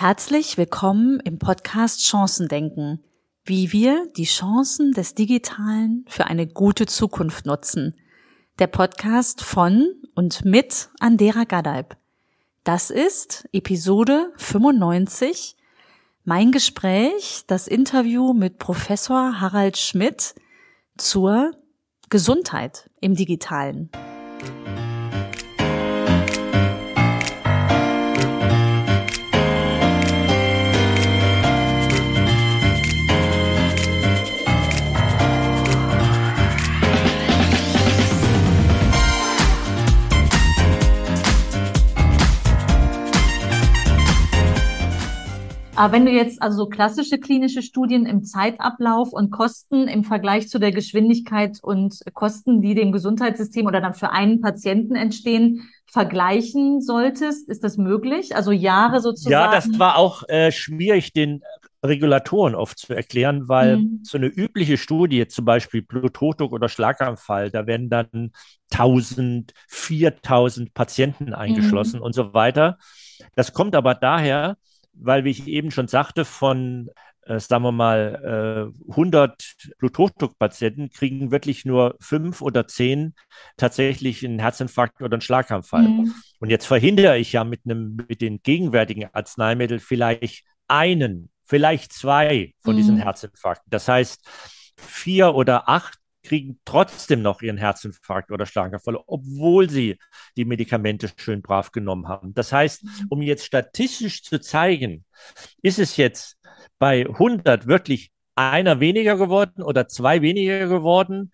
Herzlich willkommen im Podcast Chancendenken, wie wir die Chancen des Digitalen für eine gute Zukunft nutzen. Der Podcast von und mit Andera Gadalb. Das ist Episode 95. Mein Gespräch, das Interview mit Professor Harald Schmidt zur Gesundheit im Digitalen. Aber wenn du jetzt also so klassische klinische Studien im Zeitablauf und Kosten im Vergleich zu der Geschwindigkeit und Kosten, die dem Gesundheitssystem oder dann für einen Patienten entstehen, vergleichen solltest, ist das möglich? Also Jahre sozusagen? Ja, das war auch äh, schwierig, den Regulatoren oft zu erklären, weil mhm. so eine übliche Studie, zum Beispiel Bluthochdruck oder Schlaganfall, da werden dann 1000, 4000 Patienten eingeschlossen mhm. und so weiter. Das kommt aber daher, weil, wie ich eben schon sagte, von, äh, sagen wir mal, äh, 100 Bluthochdruckpatienten kriegen wirklich nur fünf oder zehn tatsächlich einen Herzinfarkt oder einen Schlaganfall. Mhm. Und jetzt verhindere ich ja mit, einem, mit den gegenwärtigen Arzneimitteln vielleicht einen, vielleicht zwei von mhm. diesen Herzinfarkten. Das heißt, vier oder acht kriegen trotzdem noch ihren Herzinfarkt oder Schlaganfall, obwohl sie die Medikamente schön brav genommen haben. Das heißt, mhm. um jetzt statistisch zu zeigen, ist es jetzt bei 100 wirklich einer weniger geworden oder zwei weniger geworden,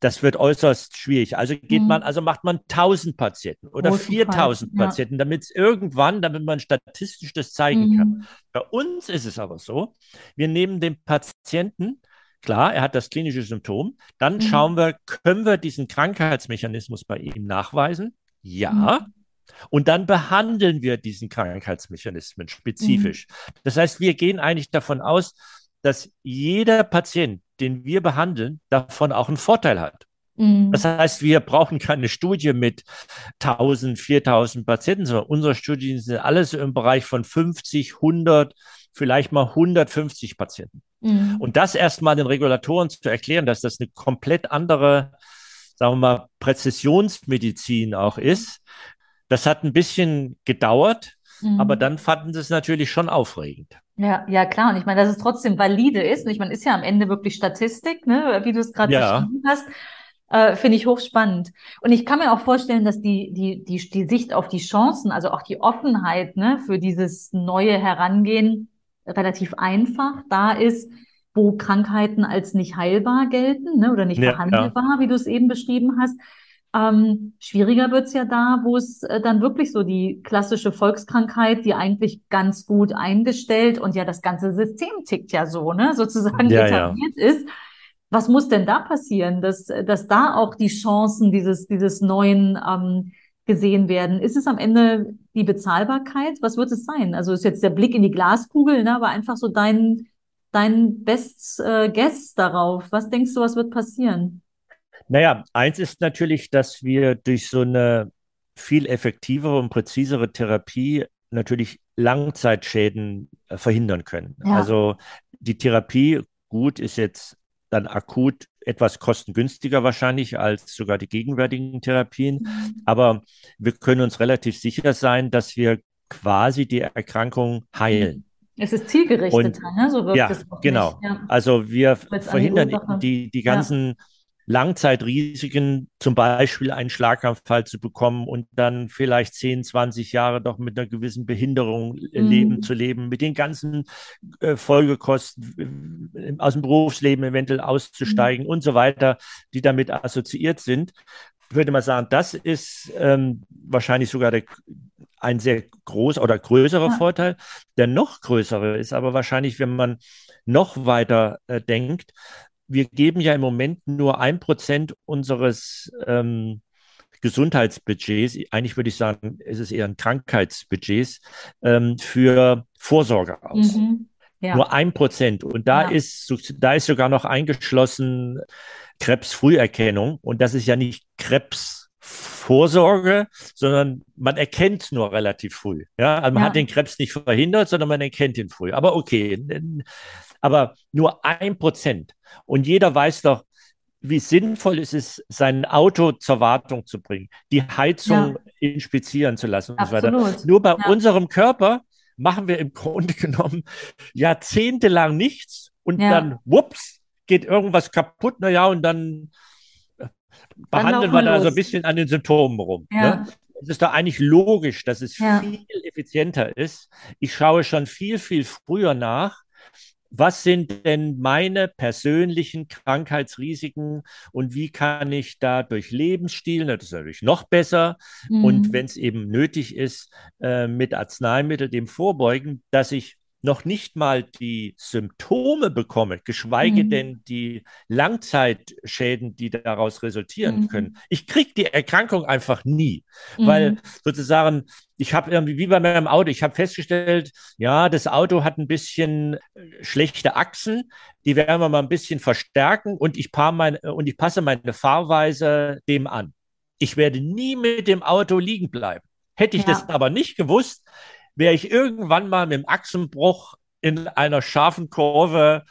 das wird äußerst schwierig. Also geht mhm. man, also macht man 1000 Patienten oder 4000 ja. Patienten, damit es irgendwann, damit man statistisch das zeigen mhm. kann. Bei uns ist es aber so, wir nehmen den Patienten Klar, er hat das klinische Symptom. Dann mhm. schauen wir, können wir diesen Krankheitsmechanismus bei ihm nachweisen? Ja. Mhm. Und dann behandeln wir diesen Krankheitsmechanismen spezifisch. Mhm. Das heißt, wir gehen eigentlich davon aus, dass jeder Patient, den wir behandeln, davon auch einen Vorteil hat. Mhm. Das heißt, wir brauchen keine Studie mit 1000, 4000 Patienten, sondern unsere Studien sind alles im Bereich von 50, 100, vielleicht mal 150 Patienten. Mhm. Und das erstmal den Regulatoren zu erklären, dass das eine komplett andere, sagen wir mal, Präzisionsmedizin auch ist, das hat ein bisschen gedauert, mhm. aber dann fanden sie es natürlich schon aufregend. Ja, ja, klar. Und ich meine, dass es trotzdem valide ist. Und ich meine, ist ja am Ende wirklich Statistik, ne, wie du es gerade ja. beschrieben hast. Äh, Finde ich hochspannend. Und ich kann mir auch vorstellen, dass die, die, die, die Sicht auf die Chancen, also auch die Offenheit ne, für dieses neue Herangehen relativ einfach da ist, wo Krankheiten als nicht heilbar gelten ne, oder nicht ja, behandelbar, ja. wie du es eben beschrieben hast. Ähm, schwieriger wird's ja da, wo es äh, dann wirklich so die klassische Volkskrankheit, die eigentlich ganz gut eingestellt und ja das ganze System tickt ja so, ne, sozusagen ja, etabliert ist. Was muss denn da passieren, dass, dass da auch die Chancen dieses, dieses neuen ähm, gesehen werden? Ist es am Ende die Bezahlbarkeit? Was wird es sein? Also ist jetzt der Blick in die Glaskugel, ne, aber einfach so dein, dein Best äh, Guess darauf. Was denkst du, was wird passieren? Naja, eins ist natürlich, dass wir durch so eine viel effektivere und präzisere Therapie natürlich Langzeitschäden äh, verhindern können. Ja. Also die Therapie, gut, ist jetzt dann akut etwas kostengünstiger wahrscheinlich als sogar die gegenwärtigen Therapien. Mhm. Aber wir können uns relativ sicher sein, dass wir quasi die Erkrankung heilen. Es ist zielgerichtet, ne? so wirkt ja, es auch genau. Ja. Also wir verhindern die, die ganzen ja. Langzeitrisiken, zum Beispiel einen Schlaganfall zu bekommen und dann vielleicht 10, 20 Jahre doch mit einer gewissen Behinderung äh, mhm. leben zu leben, mit den ganzen äh, Folgekosten äh, aus dem Berufsleben eventuell auszusteigen mhm. und so weiter, die damit assoziiert sind. Ich würde mal sagen, das ist ähm, wahrscheinlich sogar der, ein sehr großer oder größerer ja. Vorteil. Der noch größere ist aber wahrscheinlich, wenn man noch weiter äh, denkt, wir geben ja im Moment nur ein Prozent unseres ähm, Gesundheitsbudgets, eigentlich würde ich sagen, es ist eher ein Krankheitsbudgets, ähm, für Vorsorge aus. Mhm, ja. Nur ein Prozent. Und da ja. ist, da ist sogar noch eingeschlossen Krebsfrüherkennung. Und das ist ja nicht Krebs Vorsorge, sondern man erkennt nur relativ früh. Ja, also man ja. hat den Krebs nicht verhindert, sondern man erkennt ihn früh. Aber okay, aber nur ein Prozent. Und jeder weiß doch, wie sinnvoll ist es, sein Auto zur Wartung zu bringen, die Heizung ja. inspizieren zu lassen und Absolut. so weiter. Nur bei ja. unserem Körper machen wir im Grunde genommen jahrzehntelang nichts und ja. dann, wups, geht irgendwas kaputt, naja, und dann, dann behandeln wir da so ein bisschen an den Symptomen rum. Ne? Es ist doch eigentlich logisch, dass es viel effizienter ist. Ich schaue schon viel, viel früher nach was sind denn meine persönlichen Krankheitsrisiken und wie kann ich da durch Lebensstil, das ist natürlich noch besser, mhm. und wenn es eben nötig ist, äh, mit Arzneimitteln dem vorbeugen, dass ich noch nicht mal die Symptome bekomme, geschweige mhm. denn die Langzeitschäden, die daraus resultieren mhm. können. Ich kriege die Erkrankung einfach nie, mhm. weil sozusagen ich habe irgendwie wie bei meinem Auto, ich habe festgestellt, ja, das Auto hat ein bisschen äh, schlechte Achsen, die werden wir mal ein bisschen verstärken und ich, mein, und ich passe meine Fahrweise dem an. Ich werde nie mit dem Auto liegen bleiben. Hätte ich ja. das aber nicht gewusst, wäre ich irgendwann mal mit dem Achsenbruch in einer scharfen Kurve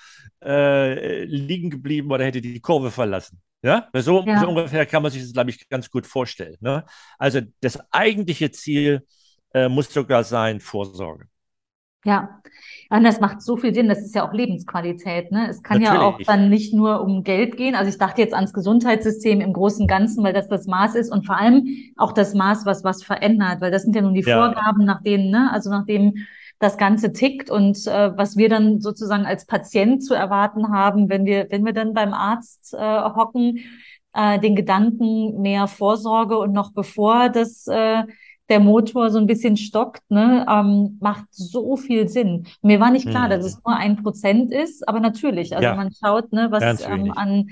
äh, liegen geblieben oder hätte die Kurve verlassen. Ja, so, ja. so ungefähr kann man sich das, glaube ich, ganz gut vorstellen. Ne? Also das eigentliche Ziel äh, muss sogar sein Vorsorge. Ja, und das macht so viel Sinn. Das ist ja auch Lebensqualität. Ne? Es kann Natürlich. ja auch dann nicht nur um Geld gehen. Also ich dachte jetzt ans Gesundheitssystem im Großen und Ganzen, weil das das Maß ist und vor allem auch das Maß, was was verändert, weil das sind ja nun die ja. Vorgaben, nach denen, ne? also nachdem das Ganze tickt und äh, was wir dann sozusagen als Patient zu erwarten haben, wenn wir wenn wir dann beim Arzt äh, hocken, äh, den Gedanken mehr Vorsorge und noch bevor das äh, der Motor so ein bisschen stockt, ne, ähm, macht so viel Sinn. Mir war nicht klar, mhm. dass es nur ein Prozent ist, aber natürlich, also ja. man schaut, ne, was ähm, an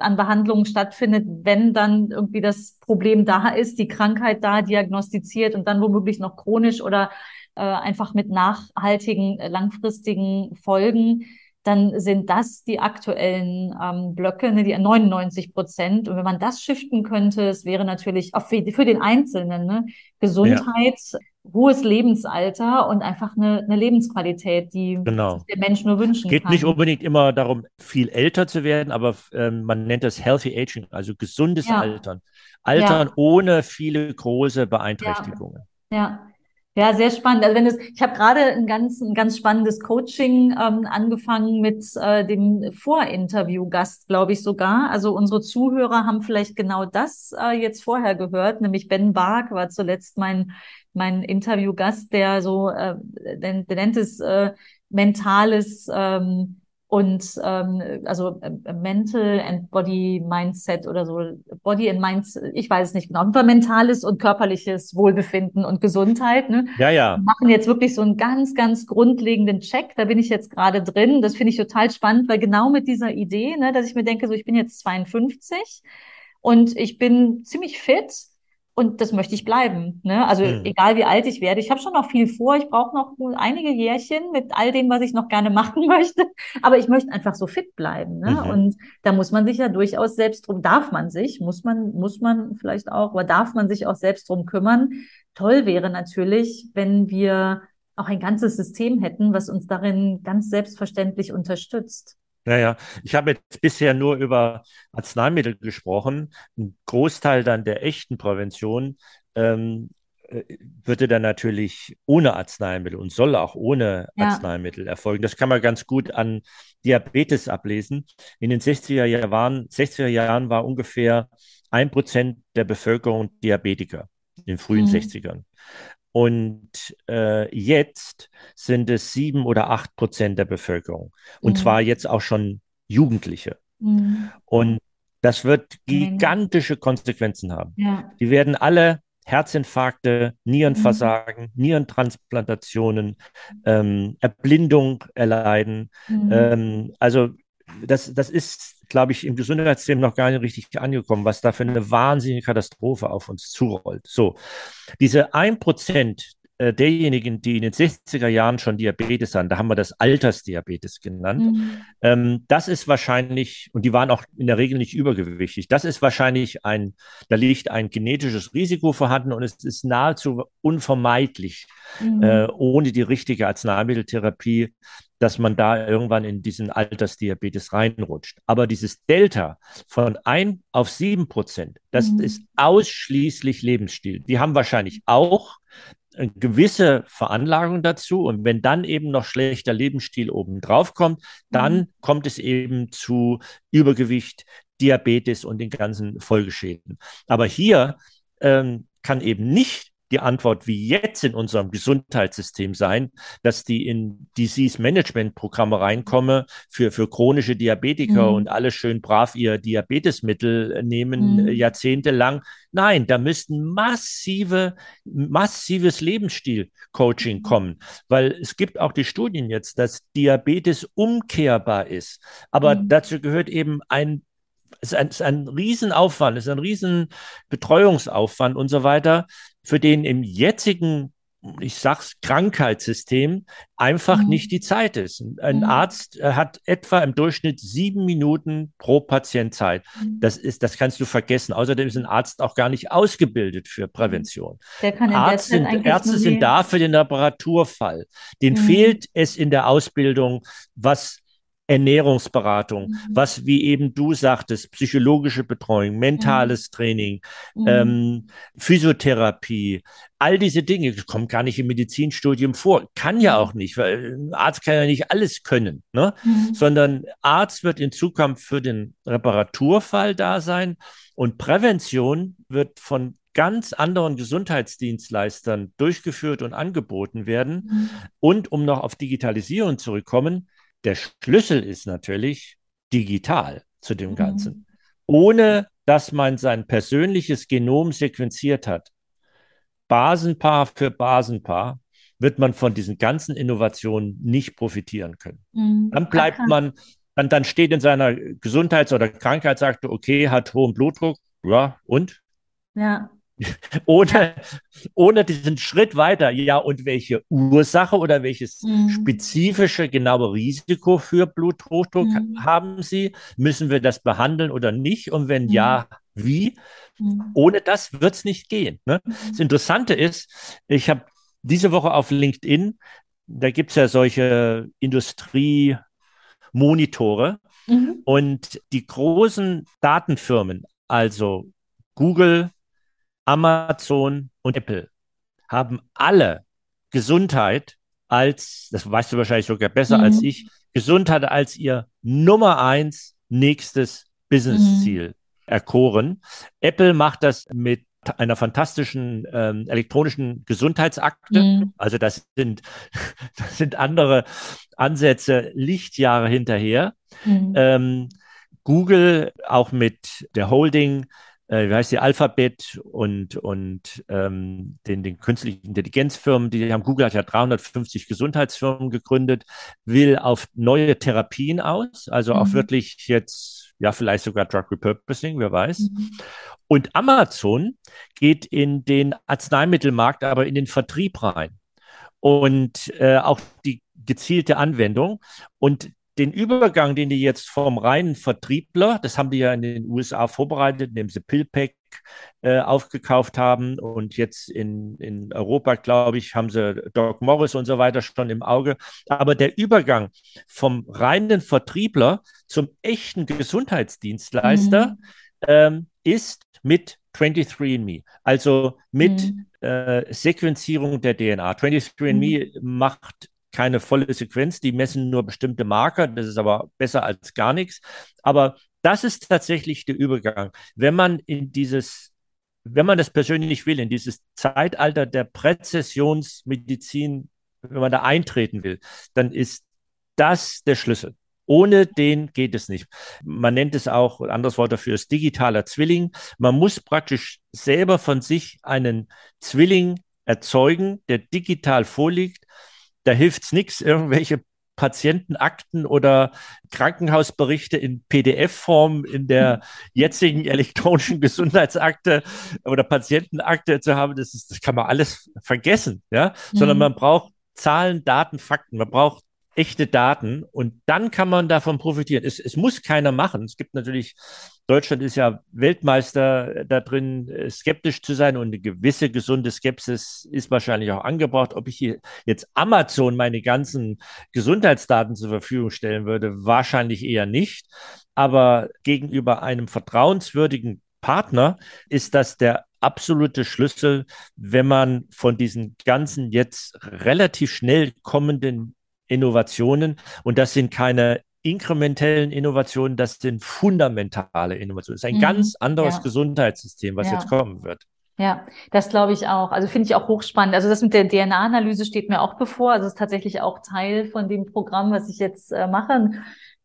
an Behandlungen stattfindet, wenn dann irgendwie das Problem da ist, die Krankheit da diagnostiziert und dann womöglich noch chronisch oder äh, einfach mit nachhaltigen, langfristigen Folgen dann sind das die aktuellen ähm, Blöcke, ne, die 99 Prozent. Und wenn man das shiften könnte, es wäre natürlich auch für, für den Einzelnen ne, Gesundheit, ja. hohes Lebensalter und einfach eine, eine Lebensqualität, die genau. der Mensch nur wünschen kann. Es geht kann. nicht unbedingt immer darum, viel älter zu werden, aber ähm, man nennt das Healthy Aging, also gesundes ja. Altern. Altern ja. ohne viele große Beeinträchtigungen. ja. Ja, sehr spannend. Also wenn es, ich habe gerade ein ganz, ein ganz spannendes Coaching ähm, angefangen mit äh, dem Vorinterview-Gast, glaube ich sogar. Also unsere Zuhörer haben vielleicht genau das äh, jetzt vorher gehört, nämlich Ben Bark war zuletzt mein mein Interviewgast, der so, äh, der, der nennt es äh, mentales ähm, und ähm, also äh, Mental and Body Mindset oder so, Body and Mind, ich weiß es nicht genau, aber mentales und körperliches Wohlbefinden und Gesundheit. Ne? Ja, ja. Wir machen jetzt wirklich so einen ganz, ganz grundlegenden Check. Da bin ich jetzt gerade drin. Das finde ich total spannend, weil genau mit dieser Idee, ne, dass ich mir denke, so ich bin jetzt 52 und ich bin ziemlich fit und das möchte ich bleiben. Ne? Also mhm. egal wie alt ich werde, ich habe schon noch viel vor. Ich brauche noch einige Jährchen mit all dem, was ich noch gerne machen möchte. Aber ich möchte einfach so fit bleiben. Ne? Mhm. Und da muss man sich ja durchaus selbst drum, darf man sich, muss man, muss man vielleicht auch, aber darf man sich auch selbst drum kümmern. Toll wäre natürlich, wenn wir auch ein ganzes System hätten, was uns darin ganz selbstverständlich unterstützt. Naja, ich habe jetzt bisher nur über Arzneimittel gesprochen. Ein Großteil dann der echten Prävention ähm, äh, würde dann natürlich ohne Arzneimittel und soll auch ohne ja. Arzneimittel erfolgen. Das kann man ganz gut an Diabetes ablesen. In den 60er Jahren, 60er Jahren war ungefähr ein Prozent der Bevölkerung Diabetiker in den frühen mhm. 60ern. Und äh, jetzt sind es sieben oder acht Prozent der Bevölkerung. Und mhm. zwar jetzt auch schon Jugendliche. Mhm. Und das wird gigantische Konsequenzen haben. Ja. Die werden alle Herzinfarkte, Nierenversagen, mhm. Nierentransplantationen, ähm, Erblindung erleiden. Mhm. Ähm, also das, das ist glaube ich, im Gesundheitssystem noch gar nicht richtig angekommen, was da für eine wahnsinnige Katastrophe auf uns zurollt. So, diese ein Prozent äh, derjenigen, die in den 60er Jahren schon Diabetes hatten, da haben wir das Altersdiabetes genannt, mhm. ähm, das ist wahrscheinlich, und die waren auch in der Regel nicht übergewichtig, das ist wahrscheinlich ein, da liegt ein genetisches Risiko vorhanden und es ist nahezu unvermeidlich, mhm. äh, ohne die richtige Arzneimitteltherapie dass man da irgendwann in diesen Altersdiabetes reinrutscht. Aber dieses Delta von 1 auf 7 Prozent, das mhm. ist ausschließlich Lebensstil. Die haben wahrscheinlich auch eine gewisse Veranlagung dazu. Und wenn dann eben noch schlechter Lebensstil obendrauf kommt, dann mhm. kommt es eben zu Übergewicht, Diabetes und den ganzen Folgeschäden. Aber hier ähm, kann eben nicht die Antwort wie jetzt in unserem Gesundheitssystem sein, dass die in Disease-Management-Programme reinkommen für, für chronische Diabetiker mhm. und alle schön brav ihr Diabetesmittel nehmen, mhm. jahrzehntelang. Nein, da müssten massive, massives Lebensstil-Coaching mhm. kommen, weil es gibt auch die Studien jetzt, dass Diabetes umkehrbar ist. Aber mhm. dazu gehört eben ein ist ein, es ist ein Riesenaufwand, es ist ein Riesenbetreuungsaufwand und so weiter für den im jetzigen ich sag's, Krankheitssystem einfach mhm. nicht die Zeit ist. Ein mhm. Arzt äh, hat etwa im Durchschnitt sieben Minuten pro Patient Zeit. Mhm. Das ist, das kannst du vergessen. Außerdem ist ein Arzt auch gar nicht ausgebildet für mhm. Prävention. Der kann Arzt sind, Ärzte sind da für den Reparaturfall. Den mhm. fehlt es in der Ausbildung, was Ernährungsberatung, mhm. was, wie eben du sagtest, psychologische Betreuung, mentales mhm. Training, mhm. Ähm, Physiotherapie, all diese Dinge kommen gar nicht im Medizinstudium vor. Kann ja mhm. auch nicht, weil ein Arzt kann ja nicht alles können, ne? Mhm. sondern Arzt wird in Zukunft für den Reparaturfall da sein und Prävention wird von ganz anderen Gesundheitsdienstleistern durchgeführt und angeboten werden. Mhm. Und um noch auf Digitalisierung zurückkommen, der Schlüssel ist natürlich digital zu dem mhm. Ganzen. Ohne dass man sein persönliches Genom sequenziert hat, Basenpaar für Basenpaar, wird man von diesen ganzen Innovationen nicht profitieren können. Mhm. Dann bleibt man, dann, dann steht in seiner Gesundheits- oder Krankheitsakte, okay, hat hohen Blutdruck, ja, und? Ja. ohne, ohne diesen Schritt weiter, ja, und welche Ursache oder welches mhm. spezifische, genaue Risiko für Bluthochdruck mhm. haben Sie? Müssen wir das behandeln oder nicht? Und wenn mhm. ja, wie? Mhm. Ohne das wird es nicht gehen. Ne? Mhm. Das Interessante ist, ich habe diese Woche auf LinkedIn, da gibt es ja solche Industriemonitore mhm. und die großen Datenfirmen, also Google, Amazon und Apple haben alle Gesundheit als, das weißt du wahrscheinlich sogar besser mhm. als ich, Gesundheit als ihr Nummer eins nächstes Business-Ziel mhm. erkoren. Apple macht das mit einer fantastischen ähm, elektronischen Gesundheitsakte. Mhm. Also das sind, das sind andere Ansätze Lichtjahre hinterher. Mhm. Ähm, Google auch mit der Holding äh, wie heißt die, Alphabet und, und ähm, den, den künstlichen Intelligenzfirmen, die haben, Google hat ja 350 Gesundheitsfirmen gegründet, will auf neue Therapien aus, also mhm. auch wirklich jetzt, ja, vielleicht sogar Drug Repurposing, wer weiß. Mhm. Und Amazon geht in den Arzneimittelmarkt, aber in den Vertrieb rein. Und äh, auch die gezielte Anwendung. Und den Übergang, den die jetzt vom reinen Vertriebler, das haben die ja in den USA vorbereitet, indem sie Pillpack äh, aufgekauft haben und jetzt in, in Europa, glaube ich, haben sie Doc Morris und so weiter schon im Auge. Aber der Übergang vom reinen Vertriebler zum echten Gesundheitsdienstleister mhm. ähm, ist mit 23andMe, also mit mhm. äh, Sequenzierung der DNA. 23andMe mhm. macht keine volle Sequenz, die messen nur bestimmte Marker, das ist aber besser als gar nichts. Aber das ist tatsächlich der Übergang. Wenn man in dieses, wenn man das persönlich will, in dieses Zeitalter der Präzessionsmedizin, wenn man da eintreten will, dann ist das der Schlüssel. Ohne den geht es nicht. Man nennt es auch, ein anderes Wort dafür ist digitaler Zwilling. Man muss praktisch selber von sich einen Zwilling erzeugen, der digital vorliegt da hilft es nichts, irgendwelche Patientenakten oder Krankenhausberichte in PDF-Form in der jetzigen elektronischen Gesundheitsakte oder Patientenakte zu haben, das, ist, das kann man alles vergessen, ja, mhm. sondern man braucht Zahlen, Daten, Fakten. Man braucht echte Daten und dann kann man davon profitieren. Es, es muss keiner machen. Es gibt natürlich, Deutschland ist ja Weltmeister da drin, äh, skeptisch zu sein und eine gewisse gesunde Skepsis ist wahrscheinlich auch angebracht. Ob ich hier jetzt Amazon meine ganzen Gesundheitsdaten zur Verfügung stellen würde, wahrscheinlich eher nicht. Aber gegenüber einem vertrauenswürdigen Partner ist das der absolute Schlüssel, wenn man von diesen ganzen jetzt relativ schnell kommenden Innovationen. Und das sind keine inkrementellen Innovationen, das sind fundamentale Innovationen. Das ist ein mhm. ganz anderes ja. Gesundheitssystem, was ja. jetzt kommen wird. Ja, das glaube ich auch. Also finde ich auch hochspannend. Also das mit der DNA-Analyse steht mir auch bevor. Also es ist tatsächlich auch Teil von dem Programm, was ich jetzt äh, mache.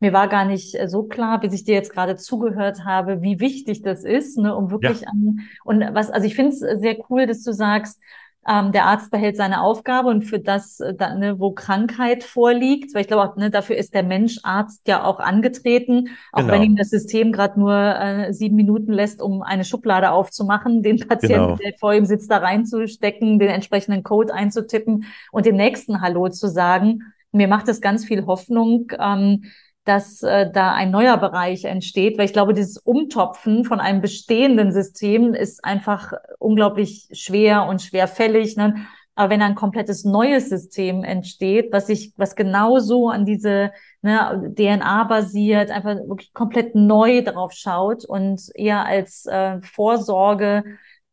Mir war gar nicht äh, so klar, bis ich dir jetzt gerade zugehört habe, wie wichtig das ist, ne, um wirklich ja. an und was. Also ich finde es sehr cool, dass du sagst, ähm, der Arzt behält seine Aufgabe und für das, äh, da, ne, wo Krankheit vorliegt, weil ich glaube auch, ne, dafür ist der Mensch Arzt ja auch angetreten, auch genau. wenn ihm das System gerade nur äh, sieben Minuten lässt, um eine Schublade aufzumachen, den Patienten, genau. der vor ihm sitzt, da reinzustecken, den entsprechenden Code einzutippen und dem nächsten Hallo zu sagen. Mir macht es ganz viel Hoffnung, ähm, dass äh, da ein neuer Bereich entsteht, weil ich glaube, dieses Umtopfen von einem bestehenden System ist einfach unglaublich schwer und schwerfällig. Ne? Aber wenn ein komplettes neues System entsteht, was sich, was genauso an diese ne, DNA basiert, einfach wirklich komplett neu drauf schaut und eher als äh, Vorsorge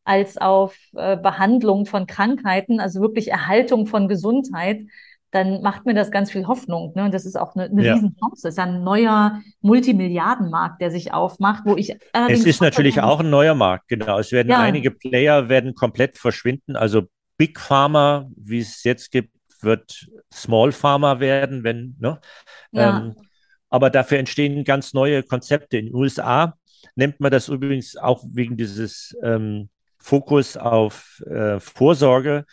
als auf äh, Behandlung von Krankheiten, also wirklich Erhaltung von Gesundheit, dann macht mir das ganz viel Hoffnung. Ne? Und das ist auch eine, eine ja. Riesenchance. Das ist ein neuer Multimilliardenmarkt, der sich aufmacht, wo ich. Es ist natürlich auch ein neuer Markt, genau. Es werden ja. einige Player werden komplett verschwinden. Also Big Pharma, wie es jetzt gibt, wird Small Pharma werden, wenn, ne? Ja. Ähm, aber dafür entstehen ganz neue Konzepte. In den USA nennt man das übrigens auch wegen dieses ähm, Fokus auf äh, Vorsorge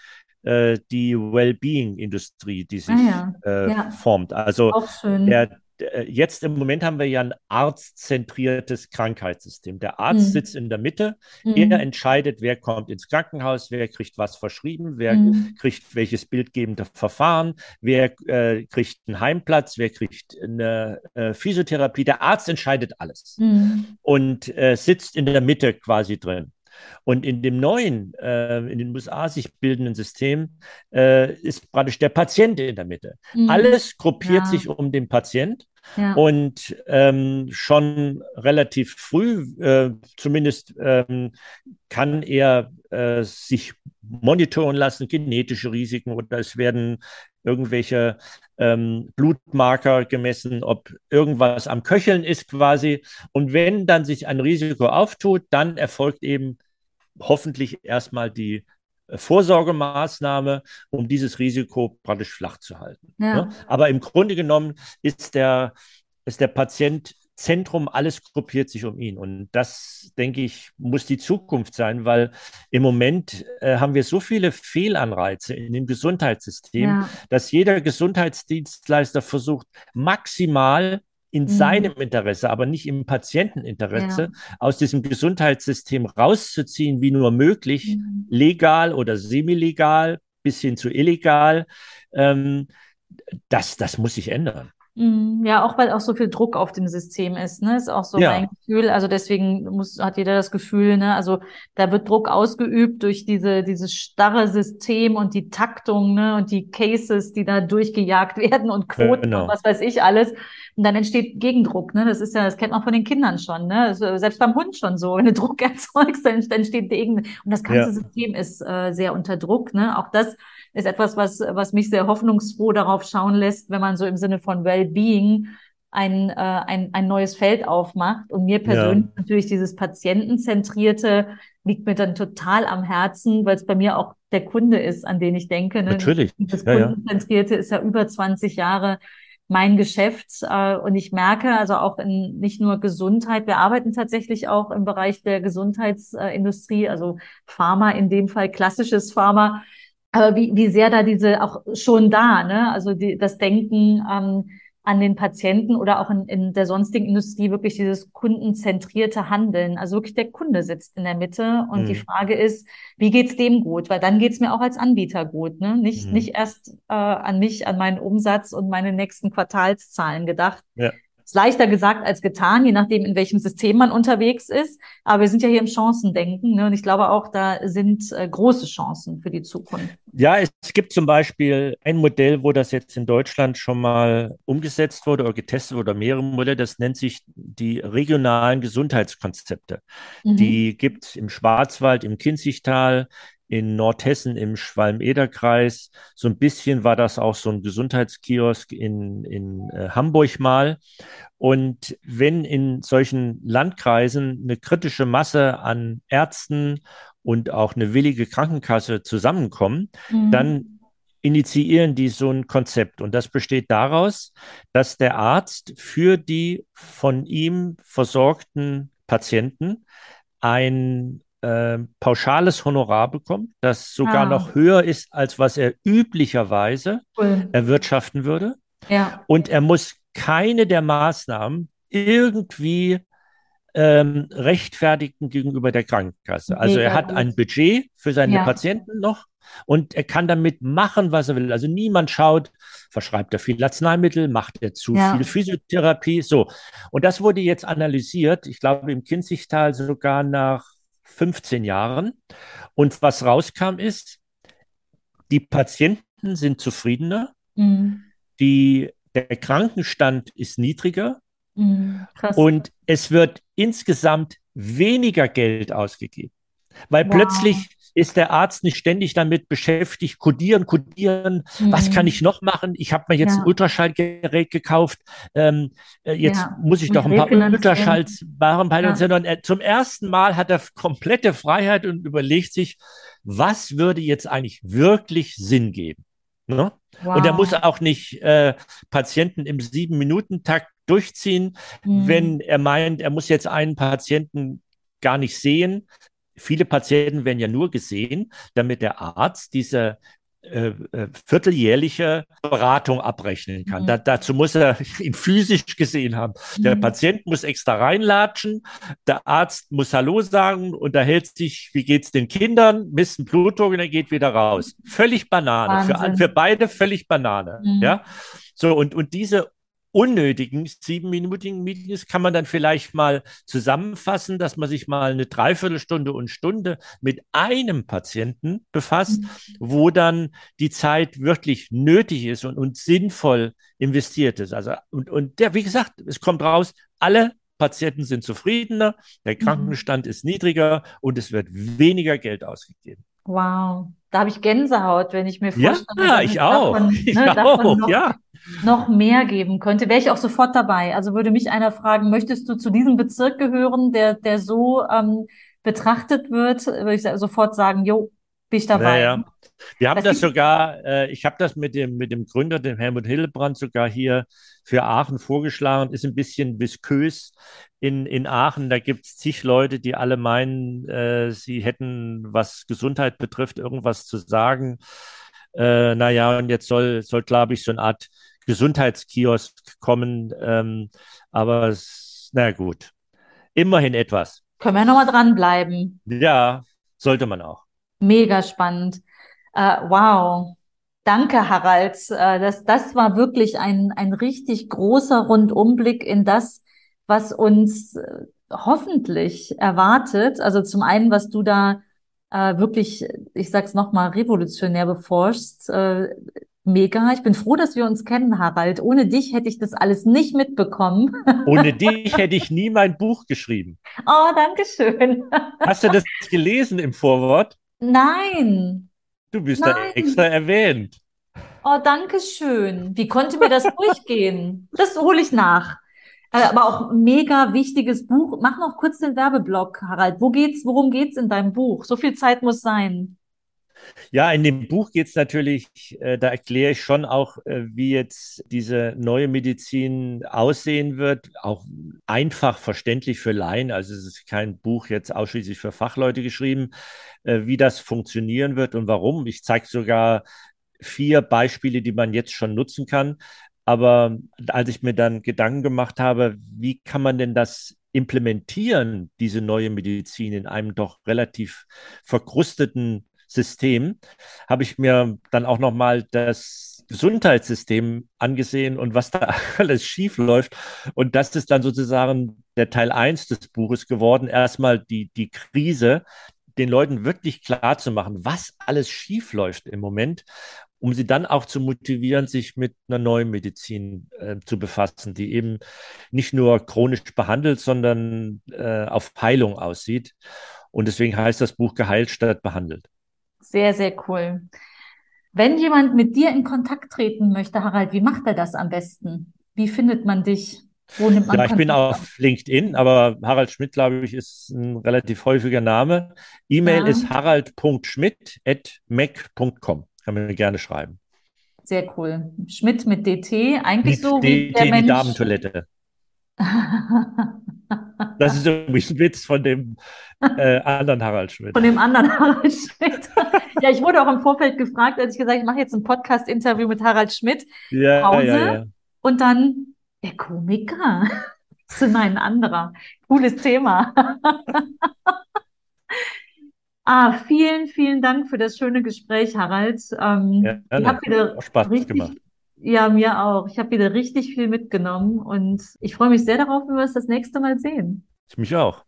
äh, die Wellbeing-Industrie, die sich ah, ja. Äh, ja. formt. Also der, der, jetzt im Moment haben wir ja ein arztzentriertes Krankheitssystem. Der Arzt mhm. sitzt in der Mitte, mhm. er entscheidet, wer kommt ins Krankenhaus, wer kriegt was verschrieben, wer mhm. kriegt welches bildgebende Verfahren, wer äh, kriegt einen Heimplatz, wer kriegt eine äh, Physiotherapie. Der Arzt entscheidet alles mhm. und äh, sitzt in der Mitte quasi drin. Und in dem neuen, äh, in den USA sich bildenden System äh, ist praktisch der Patient in der Mitte. Mhm. Alles gruppiert ja. sich um den Patient. Ja. Und ähm, schon relativ früh, äh, zumindest ähm, kann er äh, sich monitoren lassen, genetische Risiken oder es werden irgendwelche ähm, Blutmarker gemessen, ob irgendwas am Köcheln ist quasi. Und wenn dann sich ein Risiko auftut, dann erfolgt eben hoffentlich erstmal die äh, Vorsorgemaßnahme, um dieses Risiko praktisch flach zu halten. Ja. Ne? Aber im Grunde genommen ist der, ist der Patient Zentrum, alles gruppiert sich um ihn. Und das, denke ich, muss die Zukunft sein, weil im Moment äh, haben wir so viele Fehlanreize in dem Gesundheitssystem, ja. dass jeder Gesundheitsdienstleister versucht, maximal in mhm. seinem Interesse, aber nicht im Patienteninteresse, ja. aus diesem Gesundheitssystem rauszuziehen, wie nur möglich, mhm. legal oder semi-legal bis hin zu illegal. Ähm, das, das muss sich ändern. Mhm. Ja, auch weil auch so viel Druck auf dem System ist, ne? Ist auch so ja. mein Gefühl. Also deswegen muss, hat jeder das Gefühl, ne? Also da wird Druck ausgeübt durch diese, dieses starre System und die Taktung, ne? Und die Cases, die da durchgejagt werden und Quoten genau. und was weiß ich alles. Und dann entsteht Gegendruck, ne? Das ist ja, das kennt man von den Kindern schon, ne? Also selbst beim Hund schon so. Wenn du Druck erzeugst, dann entsteht Gegen. Und das ganze ja. System ist äh, sehr unter Druck, ne? Auch das ist etwas, was, was mich sehr hoffnungsfroh darauf schauen lässt, wenn man so im Sinne von Wellbeing ein, äh, ein, ein neues Feld aufmacht. Und mir persönlich ja. natürlich dieses Patientenzentrierte liegt mir dann total am Herzen, weil es bei mir auch der Kunde ist, an den ich denke. Ne? Natürlich. Das ja, Kundenzentrierte ja. ist ja über 20 Jahre mein Geschäft äh, und ich merke also auch in nicht nur Gesundheit, wir arbeiten tatsächlich auch im Bereich der Gesundheitsindustrie, also Pharma in dem Fall, klassisches Pharma, aber wie, wie sehr da diese auch schon da, ne? Also die, das Denken ähm, an den Patienten oder auch in, in der sonstigen Industrie wirklich dieses kundenzentrierte Handeln. Also wirklich der Kunde sitzt in der Mitte und mhm. die Frage ist, wie geht's dem gut? Weil dann geht's mir auch als Anbieter gut, ne? Nicht, mhm. nicht erst äh, an mich, an meinen Umsatz und meine nächsten Quartalszahlen gedacht. Ja. Ist leichter gesagt als getan, je nachdem, in welchem System man unterwegs ist. Aber wir sind ja hier im Chancendenken. Ne? Und ich glaube auch, da sind äh, große Chancen für die Zukunft. Ja, es gibt zum Beispiel ein Modell, wo das jetzt in Deutschland schon mal umgesetzt wurde oder getestet wurde, oder mehrere Modelle. Das nennt sich die regionalen Gesundheitskonzepte. Mhm. Die gibt es im Schwarzwald, im Kinzigtal, in Nordhessen im Schwalm-Eder-Kreis. So ein bisschen war das auch so ein Gesundheitskiosk in, in äh, Hamburg mal. Und wenn in solchen Landkreisen eine kritische Masse an Ärzten und auch eine willige Krankenkasse zusammenkommen, mhm. dann initiieren die so ein Konzept. Und das besteht daraus, dass der Arzt für die von ihm versorgten Patienten ein äh, pauschales Honorar bekommt, das sogar ah. noch höher ist, als was er üblicherweise cool. erwirtschaften würde. Ja. Und er muss keine der Maßnahmen irgendwie ähm, rechtfertigen gegenüber der Krankenkasse. Also Mega er hat gut. ein Budget für seine ja. Patienten noch und er kann damit machen, was er will. Also niemand schaut, verschreibt er viel Arzneimittel, macht er zu ja. viel Physiotherapie, so. Und das wurde jetzt analysiert, ich glaube im Kinzigtal sogar nach 15 Jahren. Und was rauskam ist, die Patienten sind zufriedener, mhm. die, der Krankenstand ist niedriger mhm, und es wird insgesamt weniger Geld ausgegeben, weil wow. plötzlich ist der Arzt nicht ständig damit beschäftigt, kodieren, kodieren, mhm. was kann ich noch machen? Ich habe mir jetzt ja. ein Ultraschallgerät gekauft, ähm, äh, jetzt ja. muss ich doch ein paar Ultraschalls machen, ja. sondern er, zum ersten Mal hat er komplette Freiheit und überlegt sich, was würde jetzt eigentlich wirklich Sinn geben? Ne? Wow. Und er muss auch nicht äh, Patienten im Sieben-Minuten-Takt durchziehen, mhm. wenn er meint, er muss jetzt einen Patienten gar nicht sehen, viele Patienten werden ja nur gesehen, damit der Arzt diese äh, äh, vierteljährliche Beratung abrechnen kann. Mhm. Da, dazu muss er ihn physisch gesehen haben. Mhm. Der Patient muss extra reinlatschen, der Arzt muss Hallo sagen, unterhält sich, wie geht es den Kindern, misst einen Blutdruck und er geht wieder raus. Völlig Banane. Für, für beide völlig Banane. Mhm. Ja. So, und, und diese unnötigen siebenminütigen Meetings kann man dann vielleicht mal zusammenfassen, dass man sich mal eine Dreiviertelstunde und Stunde mit einem Patienten befasst, mhm. wo dann die Zeit wirklich nötig ist und, und sinnvoll investiert ist. Also, und, und der, wie gesagt, es kommt raus, alle Patienten sind zufriedener, der mhm. Krankenstand mhm. ist niedriger und es wird weniger Geld ausgegeben. Wow, da habe ich Gänsehaut, wenn ich mir vorstelle, ja, ich auch. Davon, ich ne, auch. Noch, ja. Noch mehr geben könnte, wäre ich auch sofort dabei. Also würde mich einer fragen, möchtest du zu diesem Bezirk gehören, der, der so ähm, betrachtet wird, würde ich sofort sagen, jo, bin ich dabei. Naja. Wir haben das, das sogar, äh, ich habe das mit dem, mit dem Gründer, dem Helmut Hillebrand, sogar hier für Aachen vorgeschlagen. Ist ein bisschen viskös in, in Aachen. Da gibt es zig Leute, die alle meinen, äh, sie hätten, was Gesundheit betrifft, irgendwas zu sagen. Äh, naja, und jetzt soll, soll glaube ich, so eine Art Gesundheitskiosk kommen. Ähm, aber na gut, immerhin etwas. Können wir nochmal dranbleiben. Ja, sollte man auch. Mega spannend. Uh, wow. Danke, Harald. Uh, das, das war wirklich ein, ein richtig großer Rundumblick in das, was uns äh, hoffentlich erwartet. Also zum einen, was du da wirklich, ich sag's nochmal, revolutionär beforschst. Mega. Ich bin froh, dass wir uns kennen, Harald. Ohne dich hätte ich das alles nicht mitbekommen. Ohne dich hätte ich nie mein Buch geschrieben. Oh, danke schön. Hast du das gelesen im Vorwort? Nein. Du bist Nein. da extra erwähnt. Oh, danke schön. Wie konnte mir das durchgehen? Das hole ich nach. Äh, aber auch mega wichtiges Buch. Mach noch kurz den Werbeblock, Harald. Wo geht's, worum geht's in deinem Buch? So viel Zeit muss sein. Ja, in dem Buch geht es natürlich, äh, da erkläre ich schon auch, äh, wie jetzt diese neue Medizin aussehen wird, auch einfach verständlich für Laien. Also es ist kein Buch jetzt ausschließlich für Fachleute geschrieben, äh, wie das funktionieren wird und warum. Ich zeige sogar vier Beispiele, die man jetzt schon nutzen kann. Aber als ich mir dann Gedanken gemacht habe, wie kann man denn das implementieren, diese neue Medizin in einem doch relativ verkrusteten System, habe ich mir dann auch nochmal das Gesundheitssystem angesehen und was da alles schief läuft. Und das ist dann sozusagen der Teil 1 des Buches geworden. Erstmal die, die Krise, den Leuten wirklich klar zu machen, was alles schief läuft im Moment, um sie dann auch zu motivieren, sich mit einer neuen Medizin äh, zu befassen, die eben nicht nur chronisch behandelt, sondern äh, auf Heilung aussieht. Und deswegen heißt das Buch Geheilt statt behandelt. Sehr, sehr cool. Wenn jemand mit dir in Kontakt treten möchte, Harald, wie macht er das am besten? Wie findet man dich? Wo nimmt man ja, ich Kontakt bin auf LinkedIn, aber Harald Schmidt, glaube ich, ist ein relativ häufiger Name. E-Mail ja. ist harald.schmidt.mac.com. Kann man mir gerne schreiben. Sehr cool. Schmidt mit DT, eigentlich mit so wie der Mensch. Die Damentoilette. Das ist übrigens ein Witz von dem äh, anderen Harald Schmidt. Von dem anderen Harald Schmidt. ja, ich wurde auch im Vorfeld gefragt, als ich gesagt habe, ich mache jetzt ein Podcast-Interview mit Harald Schmidt. Ja, Pause. Ja, ja. Und dann der Komiker. Das ist ein anderer. Cooles Thema. ah, vielen, vielen Dank für das schöne Gespräch, Harald. Ähm, ja, ich habe wieder Spaß richtig, gemacht. Ja, mir auch. Ich habe wieder richtig viel mitgenommen und ich freue mich sehr darauf, wenn wir es das nächste Mal sehen. Ich mich auch.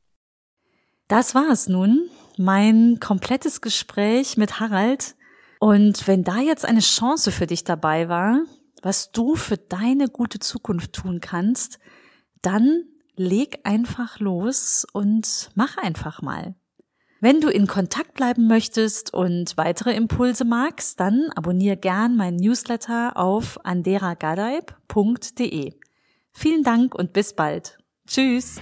Das war es nun, mein komplettes Gespräch mit Harald. Und wenn da jetzt eine Chance für dich dabei war, was du für deine gute Zukunft tun kannst, dann leg einfach los und mach einfach mal. Wenn du in Kontakt bleiben möchtest und weitere Impulse magst, dann abonniere gern meinen Newsletter auf anderagadaib.de. Vielen Dank und bis bald. Tschüss.